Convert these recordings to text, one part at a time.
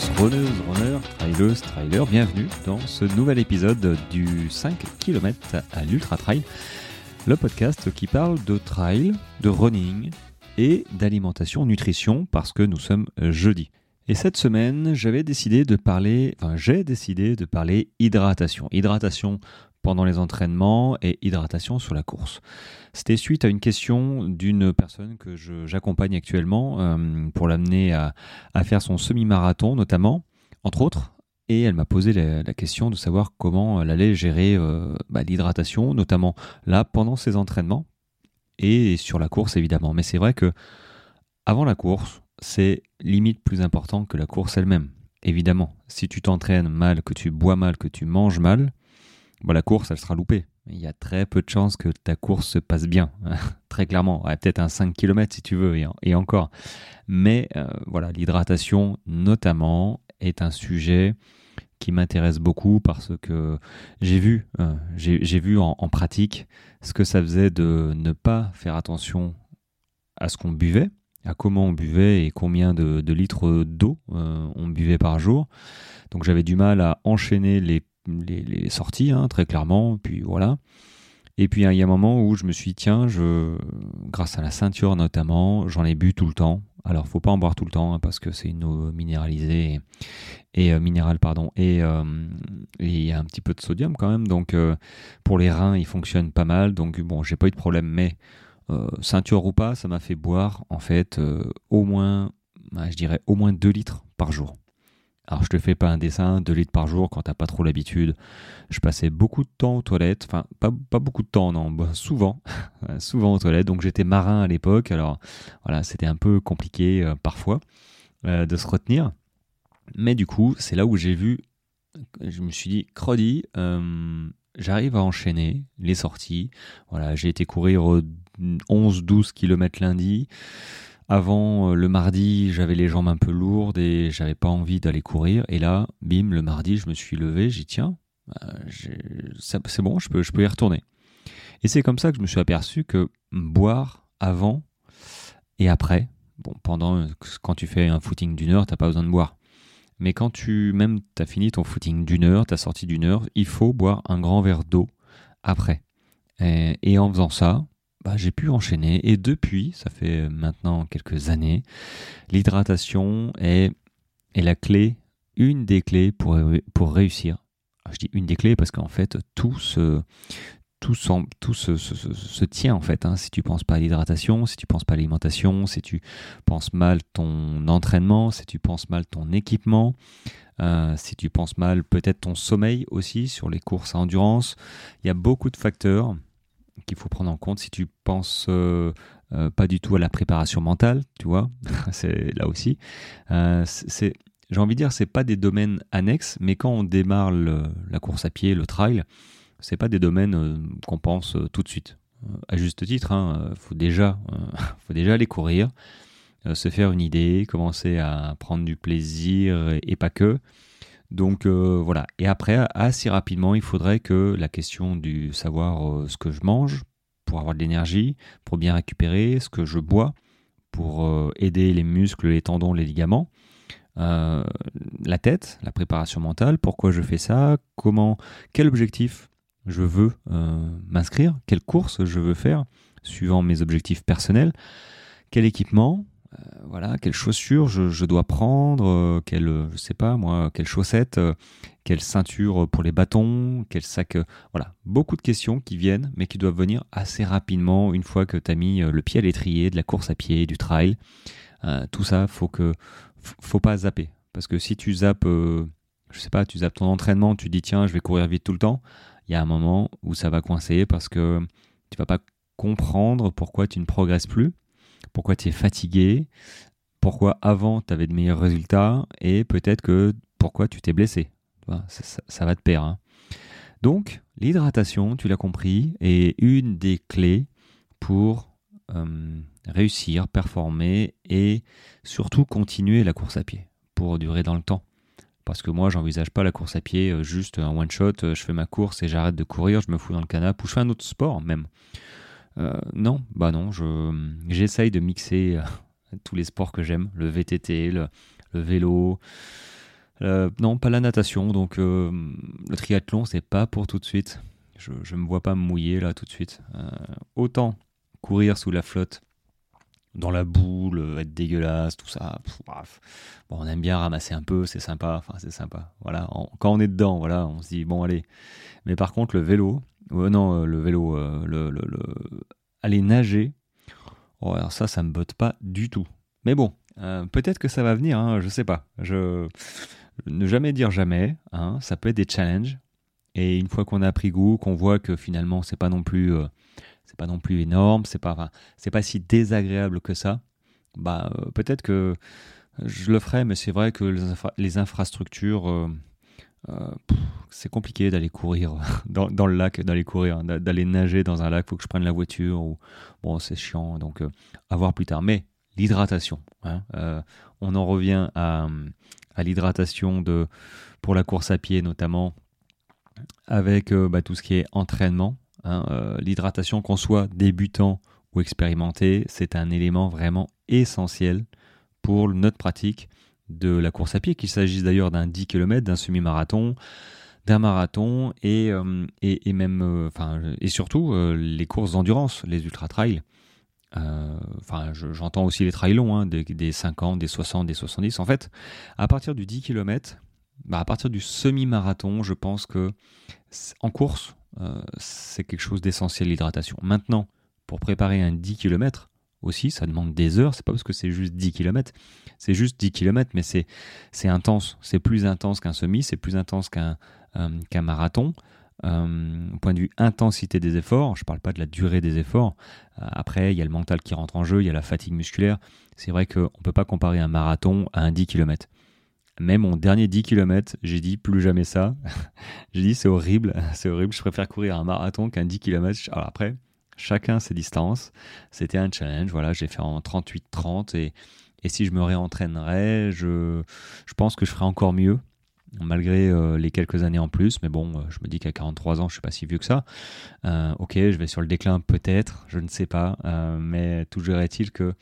tous, runneuses, runners, traileuses, trailers, bienvenue dans ce nouvel épisode du 5 km à l'Ultra Trail, le podcast qui parle de trail, de running et d'alimentation, nutrition, parce que nous sommes jeudi. Et cette semaine, j'avais décidé de parler, enfin j'ai décidé de parler hydratation. Hydratation pendant les entraînements et hydratation sur la course. C'était suite à une question d'une personne que j'accompagne actuellement euh, pour l'amener à, faire son semi-marathon notamment, entre autres. Et elle m'a posé la, question de savoir comment elle allait gérer euh, bah, l'hydratation, notamment là pendant ses entraînements et sur la course évidemment. Mais c'est vrai que avant la course, c'est limite plus important que la course elle-même. Évidemment, si tu t'entraînes mal, que tu bois mal, que tu manges mal, bah, la course, elle sera loupée. Il y a très peu de chances que ta course se passe bien, très clairement. peut-être un 5 km si tu veux, et, encore. Mais euh, voilà, l'hydratation notamment est un sujet qui m'intéresse beaucoup parce que j'ai vu, euh, vu en, pratique ce que ça faisait de ne pas faire attention à ce qu'on buvait, à comment on buvait et combien de, litres d'eau euh, on buvait par jour. Donc j'avais du mal à enchaîner les les, sorties, hein, très clairement. Puis voilà. Et puis il y a un moment où je me suis dit, tiens, je, grâce à la ceinture notamment, j'en ai bu tout le temps. Alors faut pas en boire tout le temps hein, parce que c'est une eau minéralisée et, euh, minérale pardon euh, et il y a un petit peu de sodium quand même donc euh, pour les reins il fonctionne pas mal donc bon j'ai pas eu de problème mais ceinture ou pas ça m'a fait boire en fait au moins bah, je dirais au moins 2 litres par jour alors je te fais pas un dessin, 2 litres par jour quand t'as pas trop l'habitude. Je passais beaucoup de temps aux toilettes, enfin pas, beaucoup de temps, non, bah, souvent, souvent aux toilettes. Donc j'étais marin à l'époque, alors voilà, c'était un peu compliqué euh, parfois euh, de se retenir. Mais du coup, c'est là où j'ai vu, je me suis dit, Crody, euh, j'arrive à enchaîner les sorties. Voilà, j'ai été courir 11-12 km lundi. Avant, euh, le mardi, j'avais les jambes un peu lourdes et j'avais pas envie d'aller courir. Et là, bim, le mardi, je me suis levé, j'ai tiens, euh, c'est bon, je peux, je peux y retourner. Et c'est comme ça que je me suis aperçu que boire avant et après, bon, pendant, quand tu fais un footing d'une heure, t'as pas besoin de boire. Mais quand tu, même, as fini ton footing d'une heure, t'as sorti d'une heure, il faut boire un grand verre d'eau après. et, en faisant ça, bah, j'ai pu enchaîner. Et depuis, ça fait maintenant quelques années, l'hydratation est, la clé, une des clés pour, réussir. Je dis une des clés parce qu'en fait, tout se, tient en fait. Hein. Si tu penses pas à l'hydratation, si tu penses pas à l'alimentation, si tu penses mal ton entraînement, si tu penses mal ton équipement, euh, si tu penses mal peut-être ton sommeil aussi sur les courses à endurance, il y a beaucoup de facteurs qu'il faut prendre en compte si tu penses euh, euh, pas du tout à la préparation mentale, tu vois, c'est là aussi. Euh, j'ai envie de dire, c'est pas des domaines annexes, mais quand on démarre la course à pied, le trail, c'est pas des domaines qu'on pense tout de suite. À juste titre, il hein, faut déjà, faut déjà aller courir, se faire une idée, commencer à prendre du plaisir et pas que. Donc euh, voilà. Et après, assez rapidement, il faudrait que la question du savoir euh, ce que je mange pour avoir de l'énergie, pour bien récupérer, ce que je bois pour euh, aider les muscles, les tendons, les ligaments, la tête, la préparation mentale, pourquoi je fais ça, comment, quel objectif je veux m'inscrire, quelle course je veux faire suivant mes objectifs personnels, quel équipement, voilà, quelles chaussures je, dois prendre, euh, quelle, je sais pas moi, quelles chaussettes, euh, quelle ceinture pour les bâtons, quel sac. voilà, beaucoup de questions qui viennent, mais qui doivent venir assez rapidement une fois que tu as mis le pied à l'étrier de la course à pied, du trail. tout ça, faut que, faut pas zapper, parce que si tu zappes, je sais pas, tu zappes ton entraînement, tu dis tiens, je vais courir vite tout le temps, il y a un moment où ça va coincer parce que tu vas pas comprendre pourquoi tu ne progresses plus pourquoi tu es fatigué, pourquoi avant tu avais de meilleurs résultats et peut-être que pourquoi tu t'es blessé. Ça, va te perdre. Hein. Donc, l'hydratation, tu l'as compris, est une des clés pour euh, réussir, performer et surtout continuer la course à pied pour durer dans le temps. Parce que moi, j'envisage pas la course à pied euh, juste un one shot, euh, je fais ma course et j'arrête de courir, je me fous dans le canapé ou je fais un autre sport même. Euh, non, bah non, j'essaye de mixer euh, tous les sports que j'aime, le VTT, le, vélo, non, pas la natation. Donc le triathlon, c'est pas pour tout de suite. Je ne me vois pas me mouiller là tout de suite. autant courir sous la flotte dans la boule, euh, être dégueulasse, tout ça. Bon, on aime bien ramasser un peu, c'est sympa. Enfin, c'est sympa. Voilà. quand on est dedans, voilà, on se dit bon, allez. Mais par contre, le vélo, non, euh, le vélo, euh, le, aller nager, oh, ça, ça me botte pas du tout. Mais bon, peut-être que ça va venir. Hein, je sais pas. Je ne jamais dire jamais. Hein, ça peut être des challenges. Et une fois qu'on a pris goût, qu'on voit que finalement, c'est pas non plus c'est pas non plus énorme, c'est pas, c'est pas si désagréable que ça. Bah, euh, peut-être que je le ferai, mais c'est vrai que les, infrastructures, euh, euh, c'est compliqué d'aller courir dans, le lac, d'aller courir, hein, d'aller nager dans un lac. Faut que je prenne la voiture ou bon, c'est chiant. Donc, à voir plus tard. Mais l'hydratation, hein, on en revient à, à l'hydratation de pour la course à pied notamment, avec bah, tout ce qui est entraînement. Hein, euh, l'hydratation, qu'on soit débutant ou expérimenté, c'est un élément vraiment essentiel pour notre pratique de la course à pied, qu'il s'agisse d'ailleurs d'un 10 km, d'un semi-marathon, d'un marathon et, euh, et, même, euh, et surtout les courses d'endurance, les ultra-trails. Enfin, j'entends aussi les trails longs, hein, des, des, 50, des 60, des 70. En fait, à partir du 10 km, bah à partir du semi-marathon, je pense que en course, euh, c'est quelque chose d'essentiel l'hydratation. Maintenant, pour préparer un 10 km aussi, ça demande des heures, c'est pas parce que c'est juste 10 km, c'est juste 10 km, mais c'est, intense, c'est plus intense qu'un semi, c'est plus intense qu'un, euh, marathon. Euh, point de vue intensité des efforts, je ne parle pas de la durée des efforts. après, il y a le mental qui rentre en jeu, il y a la fatigue musculaire. C'est vrai qu'on ne peut pas comparer un marathon à un 10 km. Mais mon dernier 10 km, j'ai dit plus jamais ça. j'ai dit c'est horrible, c'est horrible, je préfère courir un marathon qu'un 10 km. Alors après, chacun ses distances. C'était un challenge, voilà, j'ai fait en 38-30 et, et si je me réentraînerais, je, je pense que je ferais encore mieux malgré euh, les quelques années en plus. Mais bon, euh, je me dis qu'à 43 ans, je suis pas si vieux que ça. Euh, ok, je vais sur le déclin peut-être, je ne sais pas. mais toujours est-il que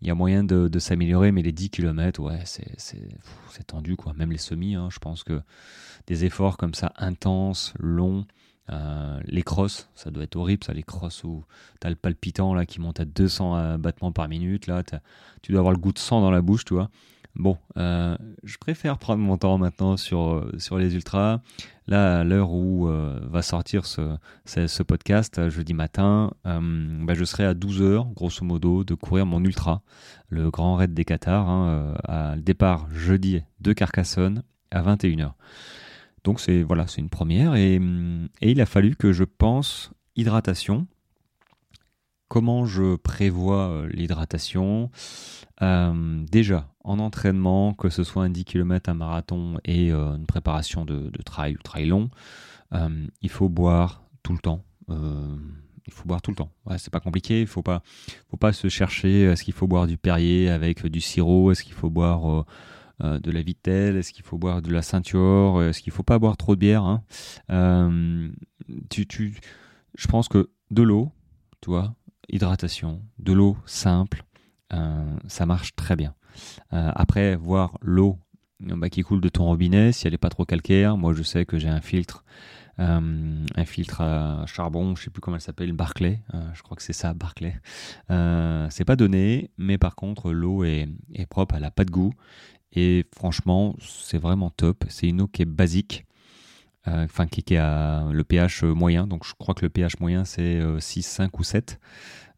il y a moyen de, s'améliorer, mais les 10 km, ouais, c'est tendu, quoi. Même les semis, hein, je pense que des efforts comme ça, intenses, longs, euh, les crosses, ça doit être horrible, ça, les crosses où tu as le palpitant là qui monte à 200 euh, battements par minute, là, tu dois avoir le goût de sang dans la bouche, tu vois. Bon, euh, je préfère prendre mon temps maintenant sur, sur les ultras. Là, à l'heure où euh, va sortir ce, ce, podcast, euh, jeudi matin, bah, je serai à 12 heures, grosso modo, de courir mon ultra, le grand raid des Qatars, hein, à le départ jeudi de Carcassonne à 21h. Donc c'est voilà, c'est une première et, et il a fallu que je pense hydratation comment je prévois euh, l'hydratation euh, Déjà, en entraînement, que ce soit un 10 km, un marathon et euh, une préparation de, trail ou trail long, il faut boire tout le temps. il faut boire tout le temps. c'est pas compliqué. Il faut faut pas se chercher. Est-ce qu'il faut boire du Perrier avec du sirop? Est-ce qu'il faut boire de la Vitelle Est-ce qu'il faut boire de la ceinture? Est-ce qu'il faut pas boire trop de bière hein? Je pense que de l'eau, tu vois, hydratation, de l'eau simple, euh, ça marche très bien. Euh, après, voir l'eau bah, qui coule de ton robinet, si elle n'est pas trop calcaire, moi je sais que j'ai un filtre, euh, un filtre à charbon, je sais plus comment elle s'appelle, Barclay, je crois que c'est ça, Barclay. c'est pas donné, mais par contre l'eau est, propre, elle a pas de goût, et franchement c'est vraiment top. C'est une eau qui est basique, enfin qui, qui, a le pH moyen, donc je crois que le pH moyen c'est 6, 5 ou 7.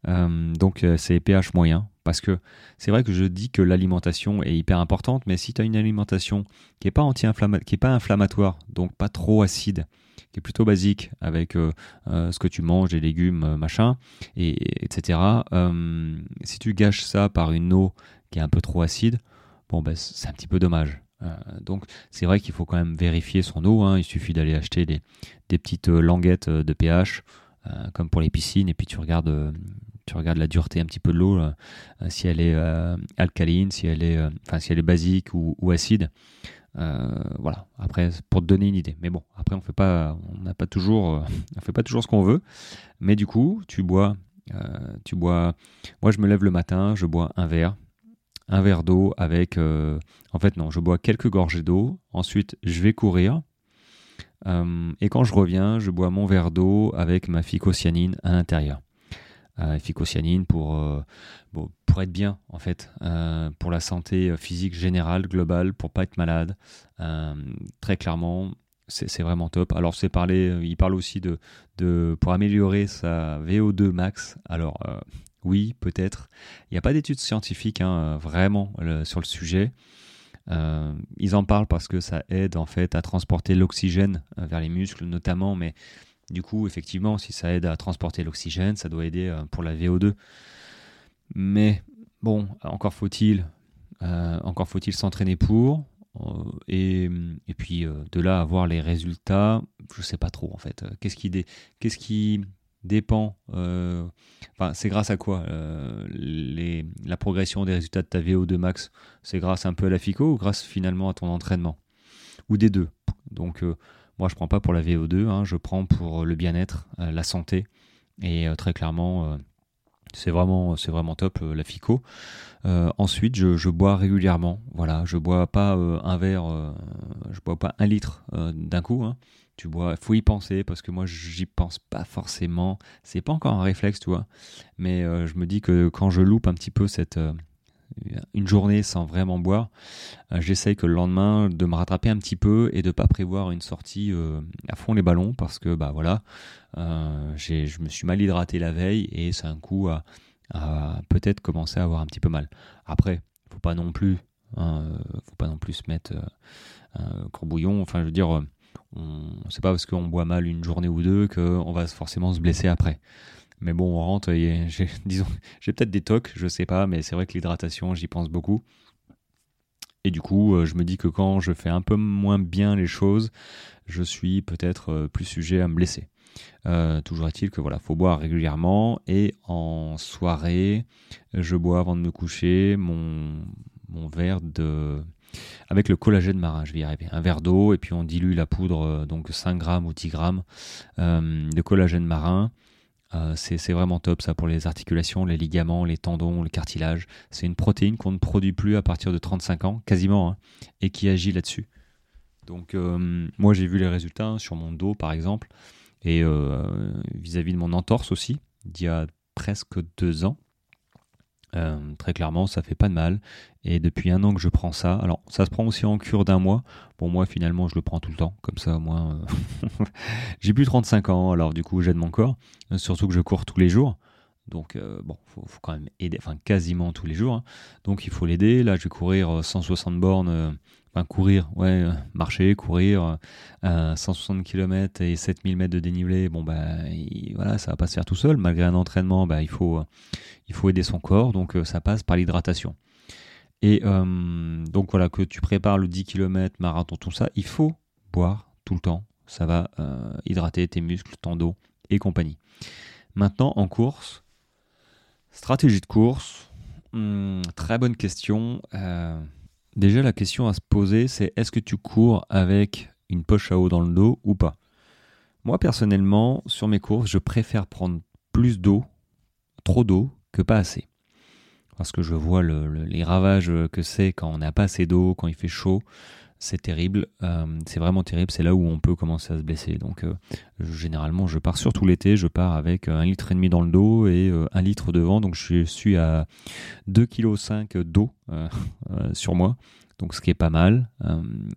Euh, donc euh, c'est pH moyen. Parce que c'est vrai que je dis que l'alimentation est hyper importante, mais si tu as une alimentation qui n'est pas, anti qui est pas inflammatoire, donc pas trop acide, qui est plutôt basique avec euh, ce que tu manges, des légumes, machin, et, etc. si tu gâches ça par une eau qui est un peu trop acide, bon ben c'est un petit peu dommage. Donc c'est vrai qu'il faut quand même vérifier son eau. Hein. Il suffit d'aller acheter des, petites languettes de pH, comme pour les piscines, et puis tu regardes tu regardes la dureté un petit peu de l'eau, euh, si elle est euh, alcaline, si elle est, euh, si elle est basique ou, acide. voilà. Après, pour te donner une idée. Mais bon, après on fait pas, on n'a pas toujours, on fait pas toujours ce qu'on veut. Mais du coup, tu bois, tu bois. Moi, je me lève le matin, je bois un verre. Un verre d'eau avec... en fait non, je bois quelques gorgées d'eau, ensuite je vais courir, et quand je reviens, je bois mon verre d'eau avec ma phycocyanine à l'intérieur. Euh, phycocyanine pour, être bien en fait, pour la santé physique générale, globale, pour pas être malade. très clairement, c'est vraiment top. Alors, il parle aussi de, de pour améliorer sa VO2 max. Alors, euh, oui, peut-être. Il n'y a pas d'études scientifiques hein, vraiment sur le sujet. Euh, ils en parlent parce que ça aide en fait à transporter l'oxygène euh, vers les muscles notamment, mais du coup, effectivement, si ça aide à transporter l'oxygène, ça doit aider pour la VO2. Mais bon, encore faut-il, encore faut-il s'entraîner pour. Euh, et, puis euh, de là avoir les résultats, je sais pas trop en fait. Qu'est-ce qui, qu'est-ce qui dépend Enfin, c'est grâce à quoi les, la progression des résultats de ta VO2 max C'est grâce un peu à la FICO ou grâce finalement à ton entraînement? Ou des deux. Donc moi je prends pas pour la VO2, hein, je prends pour le bien-être, la santé. Et très clairement, c'est vraiment, vraiment top euh, la FICO. Euh, ensuite, je, bois régulièrement. Voilà, je bois pas euh, un verre, je bois pas un litre d'un coup. Hein. Tu bois, faut y penser parce que moi j'y pense pas forcément. C'est pas encore un réflexe, tu vois. Mais je me dis que quand je loupe un petit peu cette une journée sans vraiment boire, euh, j'essaye que le lendemain de me rattraper un petit peu et de pas prévoir une sortie euh, à fond les ballons parce que bah voilà, euh, je me suis mal hydraté la veille et c'est un coup à, peut-être commencer à avoir un petit peu mal. Après, faut pas non plus, hein, faut pas non plus se mettre courbouillon. Enfin, je veux dire, on, c'est pas parce qu'on boit mal une journée ou deux qu'on va forcément se blesser après. Mais bon, on rentre, j'ai, disons, j'ai peut-être des tocs, je sais pas, mais c'est vrai que l'hydratation, j'y pense beaucoup. Et du coup, euh, je me dis que quand je fais un peu moins bien les choses, je suis peut-être euh, plus sujet à me blesser. Euh, toujours est-il que voilà, faut boire régulièrement et en soirée, je bois avant de me coucher mon verre de avec le collagène marin, je vais y arriver. Un verre d'eau et puis on dilue la poudre, donc 5 grammes ou 10 grammes de collagène marin euh, c'est vraiment top ça pour les articulations, les ligaments, les tendons, le cartilage. C'est une protéine qu'on ne produit plus à partir de 35 ans, quasiment, hein, et qui agit là-dessus. Donc euh, moi j'ai vu les résultats sur mon dos par exemple, et euh, vis-à-vis -vis de mon entorse aussi, d'il y a presque deux ans. Euh, très clairement, ça fait pas de mal. Et depuis un an que je prends ça, alors ça se prend aussi en cure d'un mois. Bon, moi finalement, je le prends tout le temps, comme ça au moins. Euh, j'ai plus 35 ans, alors du coup, j'aide mon corps. Surtout que je cours tous les jours. Donc, euh, bon, faut, faut, quand même aider, enfin quasiment tous les jours. Hein. Donc, il faut l'aider. Là, je vais courir 160 bornes Enfin, courir, ouais, euh, marcher, courir, 160 euh, km et 7000 mètres de dénivelé, bon, bah, voilà, ça va pas se faire tout seul. Malgré un entraînement, bah, il, faut, euh, il faut aider son corps, donc ça passe par l'hydratation. Et donc voilà, que tu prépares le 10 km, marathon, tout ça, il faut boire tout le temps. Ça va hydrater tes muscles, ton dos et compagnie. Maintenant, en course, stratégie de course, hmm, très bonne question. Déjà, la question à se poser, c'est est-ce que tu cours avec une poche à eau dans le dos ou pas? Moi, personnellement, sur mes courses, je préfère prendre plus d'eau, trop d'eau, que pas assez. Parce que je vois les ravages que c'est quand on n'a pas assez d'eau, quand il fait chaud c'est terrible, euh, c'est vraiment terrible, c'est là où on peut commencer à se blesser. Donc euh, généralement je pars surtout l'été, je pars avec un litre et demi dans le dos et euh, un litre devant, donc je suis à 2,5 kg d'eau sur moi, donc ce qui est pas mal.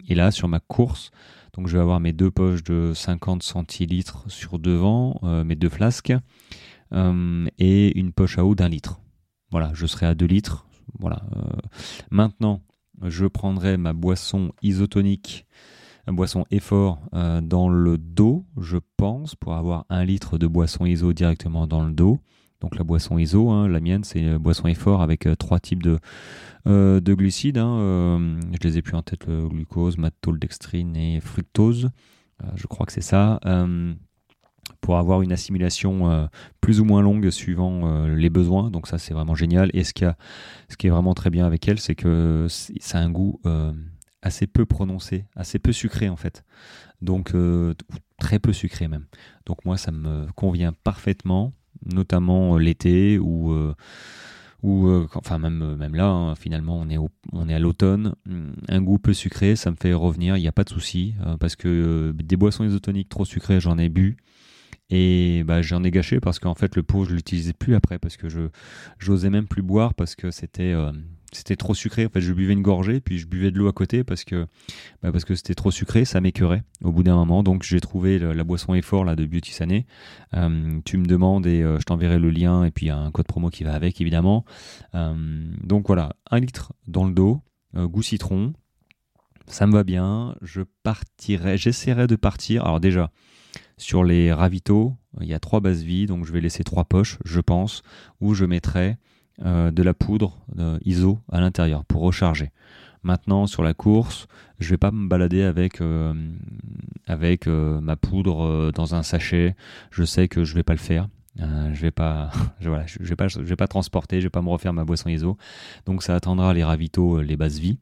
et là sur ma course, donc je vais avoir mes deux poches de 50 centilitres sur devant, mes deux flasques, et une poche à eau d'un litre. Voilà, je serai à 2 litres. Voilà. maintenant, je prendrai ma boisson isotonique, boisson effort euh, dans le dos, je pense, pour avoir un litre de boisson iso directement dans le dos. Donc la boisson iso, hein, la mienne, c'est boisson effort avec euh, trois types de, euh, de glucides. Hein, je les ai plus en tête, le glucose, maltodextrine et fructose. je crois que c'est ça pour avoir une assimilation euh, plus ou moins longue suivant euh, les besoins. Donc ça c'est vraiment génial. Et ce qui, a, ce qui est vraiment très bien avec elle, c'est que ça a un goût euh, assez peu prononcé, assez peu sucré en fait. Donc très peu sucré même. Donc moi ça me convient parfaitement, notamment l'été où ou enfin même même là hein, finalement on est on est à l'automne un goût peu sucré ça me fait revenir il n'y a pas de souci parce que des boissons isotoniques trop sucrées j'en ai bu et bah, j'en ai gâché parce qu'en fait le pot je l'utilisais plus après parce que je j'osais même plus boire parce que c'était c'était trop sucré. En fait, je buvais une gorgée, puis je buvais de l'eau à côté parce que bah, parce que c'était trop sucré, ça m'écœurait au bout d'un moment. Donc j'ai trouvé la boisson effort là de Beauty Sané. Euh, tu me demandes et euh, je t'enverrai le lien et puis un code promo qui va avec évidemment. Euh, donc voilà, un litre dans le dos, goût citron. Ça me va bien. Je partirai, j'essaierai de partir. Alors déjà sur les ravitaux, il y a trois bases vies, donc je vais laisser trois poches, je pense, où je mettrai euh, de la poudre euh, ISO à l'intérieur pour recharger. Maintenant, sur la course, je vais pas me balader avec, euh, ma poudre dans un sachet. Je sais que je vais pas le faire. je vais voilà, je, vais pas, je vais pas transporter, je vais pas me refaire ma boisson ISO. Donc ça attendra les ravitaux, les bases vie.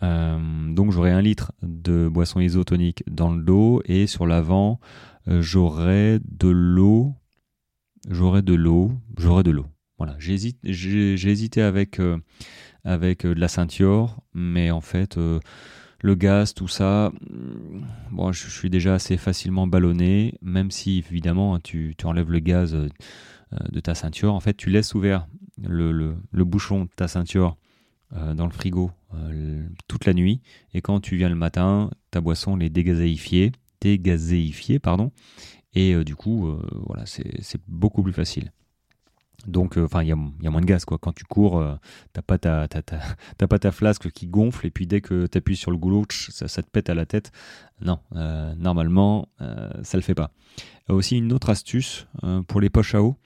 Donc j'aurai un litre de boisson isotonique dans le dos et sur l'avant j'aurai de l'eau, j'aurai de l'eau, j'aurai de l'eau. Voilà, j'ai hésité avec, euh, avec euh, de la ceinture, mais en fait, euh, le gaz, tout ça, mm, bon, je, suis déjà assez facilement ballonné, même si évidemment hein, tu, tu enlèves le gaz de ta ceinture. En fait, tu laisses ouvert le, le, bouchon de ta ceinture dans le frigo toute la nuit, et quand tu viens le matin, ta boisson est dégazéifiée, dégazéifiée pardon, et du coup, voilà, c'est beaucoup plus facile. Donc, euh, enfin, il y, a, moins de gaz, quoi. Quand tu cours, euh, t'as pas ta, pas ta flasque qui gonfle, et puis dès que tu appuies sur le goulot, ça, te pète à la tête. Non, euh, normalement, ça le fait pas. aussi, une autre astuce pour les poches à eau,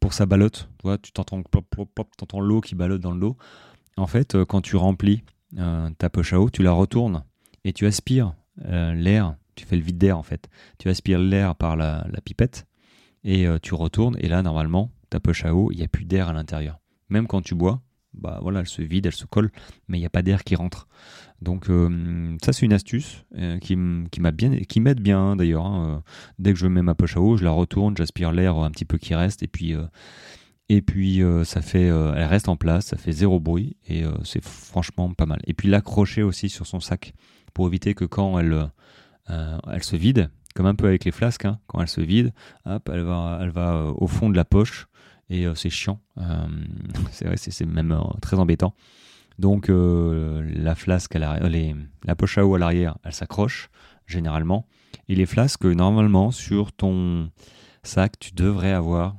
pour sa ballotte. Tu vois, tu t'entends, l'eau qui ballotte dans le dos. En fait, quand tu remplis ta poche à eau, tu la retournes et tu aspires l'air. Tu fais le vide d'air, en fait. Tu aspires l'air par la, pipette et tu retournes, et là, normalement, ta poche à eau, il n'y a plus d'air à l'intérieur. Même quand tu bois, bah voilà, elle se vide, elle se colle, mais il n'y a pas d'air qui rentre. Donc euh, ça c'est une astuce euh, qui, m'a bien, qui m'aide bien hein, d'ailleurs. Hein. Euh, dès que je mets ma poche à eau, je la retourne, j'aspire l'air un petit peu qui reste, et puis et puis ça fait, elle reste en place, ça fait zéro bruit et c'est franchement pas mal. Et puis l'accrocher aussi sur son sac pour éviter que quand elle elle se vide, comme un peu avec les flasques, hein, quand elle se vide, hop, elle va, elle va au fond de la poche et euh, c'est chiant. Euh, c'est c'est même euh, très embêtant. Donc la flasque, à la poche à eau à l'arrière, elle s'accroche généralement. Et les flasques, normalement, sur ton sac, tu devrais avoir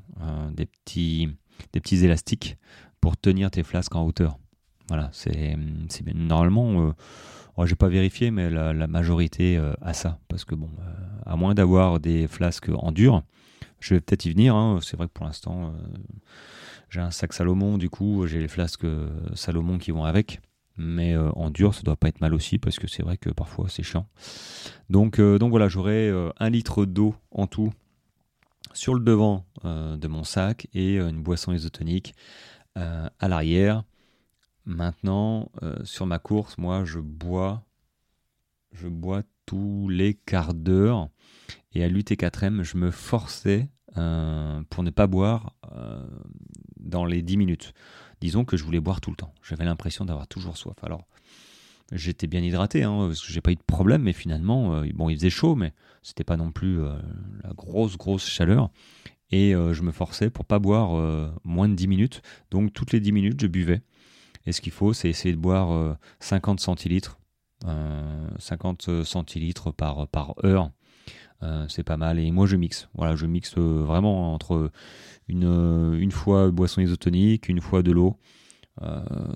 des, petits, des petits élastiques pour tenir tes flasques en hauteur. Voilà, c'est normalement, euh, j'ai pas vérifié, mais la, majorité a ça. Parce que bon, à moins d'avoir des flasques en dur, je vais peut-être y venir. Hein. C'est vrai que pour l'instant, euh, j'ai un sac Salomon, du coup, j'ai les flasques euh, Salomon qui vont avec. Mais euh, en dur, ça doit pas être mal aussi, parce que c'est vrai que parfois c'est chiant. Donc, donc voilà, j'aurai un litre d'eau en tout sur le devant de mon sac et une boisson isotonique à l'arrière. Maintenant, sur ma course, moi, je bois, je bois tous les quarts d'heure. Et à l'UT4M, je me forçais euh, pour ne pas boire euh, dans les 10 minutes. Disons que je voulais boire tout le temps. J'avais l'impression d'avoir toujours soif. Alors, j'étais bien hydraté, hein, parce que j'ai pas eu de problème, mais finalement, euh, bon, il faisait chaud, mais c'était pas non plus la grosse, grosse chaleur. Et je me forçais pour pas boire moins de 10 minutes. Donc, toutes les 10 minutes, je buvais. Et ce qu'il faut, c'est essayer de boire 50 centilitres. 50 centilitres par, par heure euh, c'est pas mal. Et moi, je mixe. Voilà, je mixe euh, vraiment entre une, euh, une fois boisson isotonique, une fois de l'eau.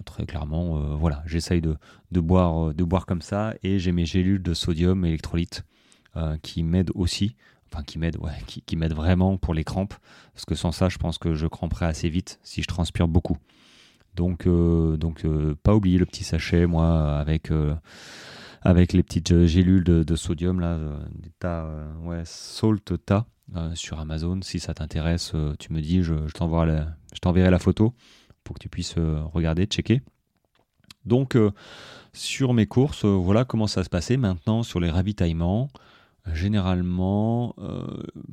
Très clairement, voilà, j'essaye de, de, boire, de boire comme ça. Et j'ai mes gélules de sodium électrolyte qui m'aident aussi. Enfin, qui m'aident, ouais, qui, qui vraiment pour les crampes. Parce que sans ça, je pense que je cramperais assez vite si je transpire beaucoup. Donc, donc pas oublier le petit sachet, moi, avec avec les petites euh, gélules de, sodium là, euh, euh, ouais, Salt Ta sur Amazon. Si ça t'intéresse, tu me dis, je, je t'enverrai la photo pour que tu puisses regarder, checker. Donc sur mes courses, voilà comment ça se passait. Maintenant sur les ravitaillements, Généralement,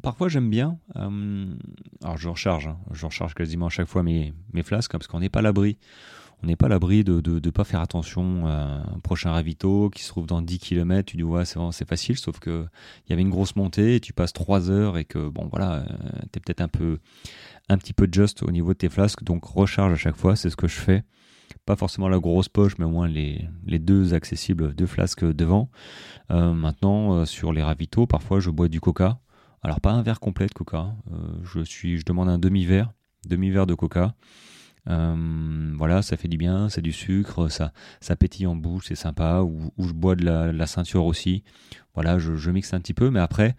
parfois j'aime bien. alors je recharge, hein. je recharge quasiment à chaque fois mes, flasques hein, parce qu'on n'est pas à l'abri on n'est pas à l'abri de ne pas faire attention à un prochain ravito qui se trouve dans 10 km. Tu dis, ouais, c'est facile, sauf qu'il y avait une grosse montée et tu passes 3 heures et que, bon, voilà, euh, tu peut-être un peu, un petit peu just au niveau de tes flasques. Donc, recharge à chaque fois, c'est ce que je fais. Pas forcément la grosse poche, mais au moins les, deux accessibles, deux flasques devant. Euh, maintenant, euh, sur les ravitaux, parfois je bois du coca. Alors, pas un verre complet de coca. je, suis, je demande un demi-verre, demi-verre de coca. Euh, voilà, ça fait du bien, c'est du sucre, ça, ça pétille en bouche, c'est sympa. Ou, je bois de la, ceinture aussi. Voilà, je, mixe un petit peu, mais après,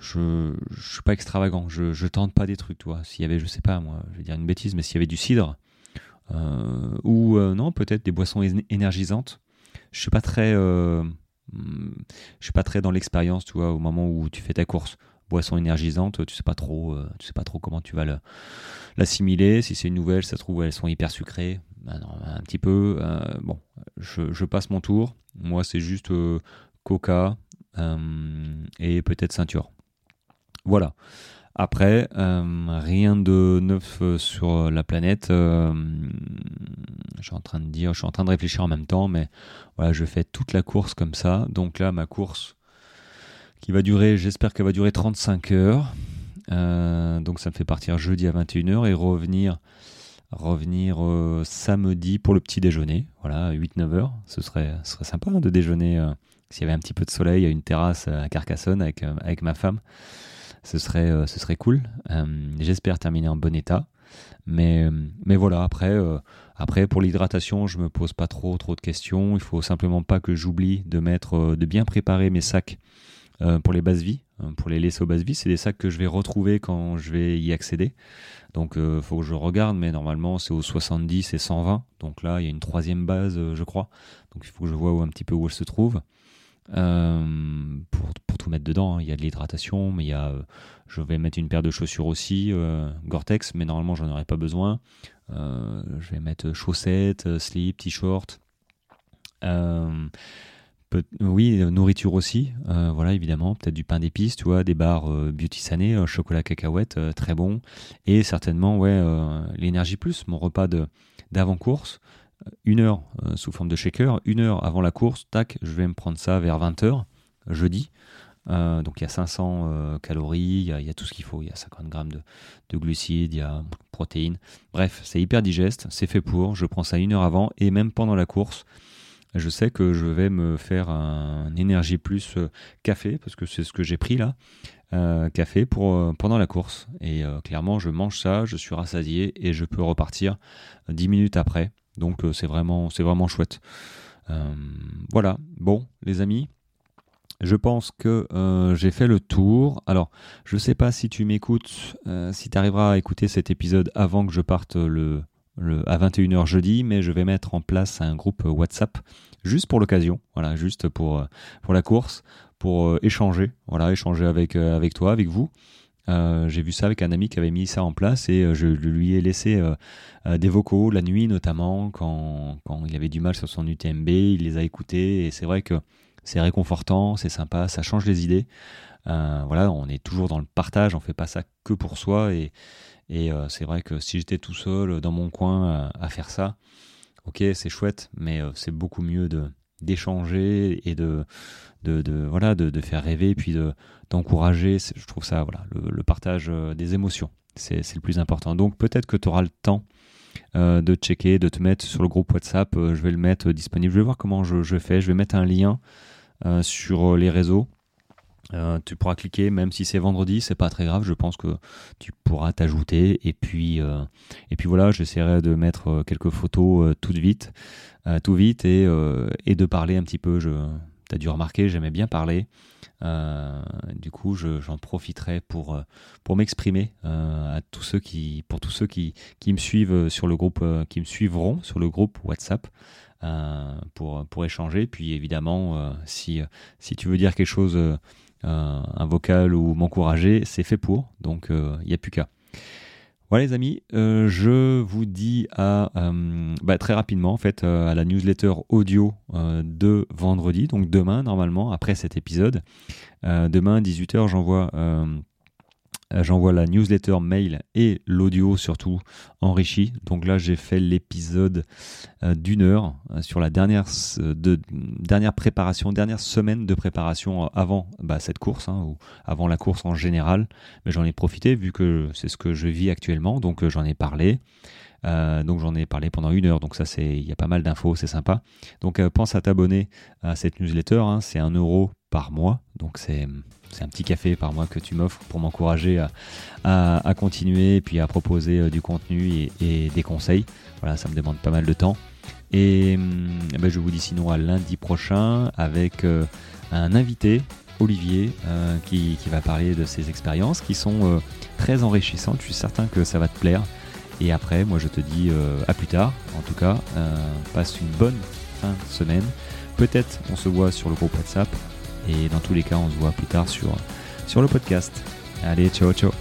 je, je suis pas extravagant. Je, je tente pas des trucs, toi. S'il y avait, je sais pas, moi, je vais dire une bêtise, mais s'il y avait du cidre, euh, ou euh, non, peut-être des boissons énergisantes. Je suis pas très, je suis pas très dans l'expérience, tu vois, au moment où tu fais ta course boisson énergisante, tu sais pas trop, euh, tu sais pas trop comment tu vas l'assimiler. Si c'est une nouvelle, ça se trouve elles sont hyper sucrées. Ben un petit peu. Euh, bon, je, passe mon tour. Moi, c'est juste euh, Coca et peut-être ceinture. Voilà. Après, rien de neuf sur la planète. je suis en train de dire, je suis en train de réfléchir en même temps, mais voilà, je fais toute la course comme ça. Donc là, ma course qui va durer, j'espère qu'elle va durer 35 heures. Euh, donc ça me fait partir jeudi à 21h et revenir, revenir euh, samedi pour le petit déjeuner. Voilà, 8-9 heures. Ce serait, ce serait sympa de déjeuner euh, s'il y avait un petit peu de soleil à une terrasse à Carcassonne avec ma femme. Ce serait, ce serait cool. j'espère terminer en bon état. Mais, mais voilà, après, après pour l'hydratation, je me pose pas trop, de questions. Il faut simplement pas que j'oublie de mettre, de bien préparer mes sacs euh, pour les bases vie, euh, pour les laisser aux bases vie, c'est des sacs que je vais retrouver quand je vais y accéder. Donc il euh, faut que je regarde, mais normalement c'est aux 70 et 120. Donc là il y a une troisième base, je crois. Donc il faut que je vois un petit peu où elle se trouve. Pour, pour, tout mettre dedans, hein. il y a de l'hydratation, mais il y a, je vais mettre une paire de chaussures aussi, Gore-Tex, mais normalement j'en aurai pas besoin. je vais mettre chaussettes, slip, t-shirt oui, euh, nourriture aussi, euh, voilà évidemment, peut-être du pain d'épices, tu vois, des bars euh, beauty sané, chocolat cacahuète, très bon, et certainement ouais l'énergie plus, mon repas d'avant course, une heure sous forme de shaker, une heure avant la course, tac, je vais me prendre ça vers 20h jeudi. donc il y a 500 calories, il y, a, tout ce qu'il faut, il y a 50 grammes de, de glucides, il y a protéines. Bref, c'est hyper digeste, c'est fait pour. Je prends ça une heure avant et même pendant la course, je sais que je vais me faire un énergie plus euh, café, parce que c'est ce que j'ai pris là, euh, café pour, euh, pendant la course. Et clairement, je mange ça, je suis rassasié et je peux repartir 10 minutes après. Donc c'est vraiment, c'est vraiment chouette. voilà, bon les amis, je pense que j'ai fait le tour. Alors, je ne sais pas si tu m'écoutes, si tu arriveras à écouter cet épisode avant que je parte le, à 21h jeudi, mais je vais mettre en place un groupe WhatsApp juste pour l'occasion, voilà, juste pour, euh, la course, pour euh, échanger, voilà, échanger avec, euh, avec toi, avec vous. J'ai vu ça avec un ami qui avait mis ça en place et je lui ai laissé des vocaux la nuit notamment quand, quand, il avait du mal sur son UTMB, il les a écoutés et c'est vrai que c'est réconfortant, c'est sympa, ça change les idées. voilà, on est toujours dans le partage, on fait pas ça que pour soi et, et euh, c'est vrai que si j'étais tout seul dans mon coin euh, à, faire ça, ok, c'est chouette, mais euh, c'est beaucoup mieux de d'échanger et de, voilà de, faire rêver puis de d'encourager. Je trouve ça voilà le, partage des émotions. C'est le plus important. Donc peut-être que tu auras le temps de checker de te mettre sur le groupe WhatsApp. Je vais le mettre disponible. Je vais voir comment je fais. Je vais mettre un lien sur les réseaux euh, tu pourras cliquer, même si c'est vendredi, c'est pas très grave. Je pense que tu pourras t'ajouter. Et puis, euh, et puis voilà, j'essaierai de mettre euh, quelques photos tout vite, tout vite, et, et, de parler un petit peu. Je, as dû remarquer, j'aimais bien parler. du coup, j'en profiterai pour pour m'exprimer à tous ceux qui, pour tous ceux qui, qui me suivent sur le groupe, qui me suivront sur le groupe WhatsApp. pour, pour échanger. Puis évidemment, si, si tu veux dire quelque chose un vocal ou m'encourager, c'est fait pour, donc il euh, n'y a plus qu'à. Voilà les amis, euh, je vous dis à euh, bah, très rapidement en fait à la newsletter audio de vendredi, donc demain normalement après cet épisode. demain 18h j'envoie j'envoie la newsletter mail et l'audio surtout enrichi. Donc là, j'ai fait l'épisode euh, d'une heure euh, sur la dernière, de, dernière préparation, dernière semaine de préparation avant bah, cette course, hein, ou avant la course en général. Mais j'en ai profité vu que c'est ce que je vis actuellement, donc j'en ai parlé. donc j'en ai parlé pendant une heure, donc ça c'est il y a pas mal d'infos, c'est sympa. Donc pense à t'abonner à cette newsletter, hein, c'est un euro par mois, donc c'est un petit café par mois que tu m'offres pour m'encourager à, continuer et puis à proposer euh, du contenu et, des conseils. Voilà, ça me demande pas mal de temps. Et hum, ben, je vous dis sinon à lundi prochain avec euh, un invité, Olivier, euh, qui, va parler de ses expériences qui sont très enrichissantes. Je suis certain que ça va te plaire. Et après, moi je te dis à plus tard. En tout cas, passe une bonne fin de semaine. Peut-être on se voit sur le groupe WhatsApp et dans tous les cas, on se voit plus tard sur, le podcast. Allez, ciao, ciao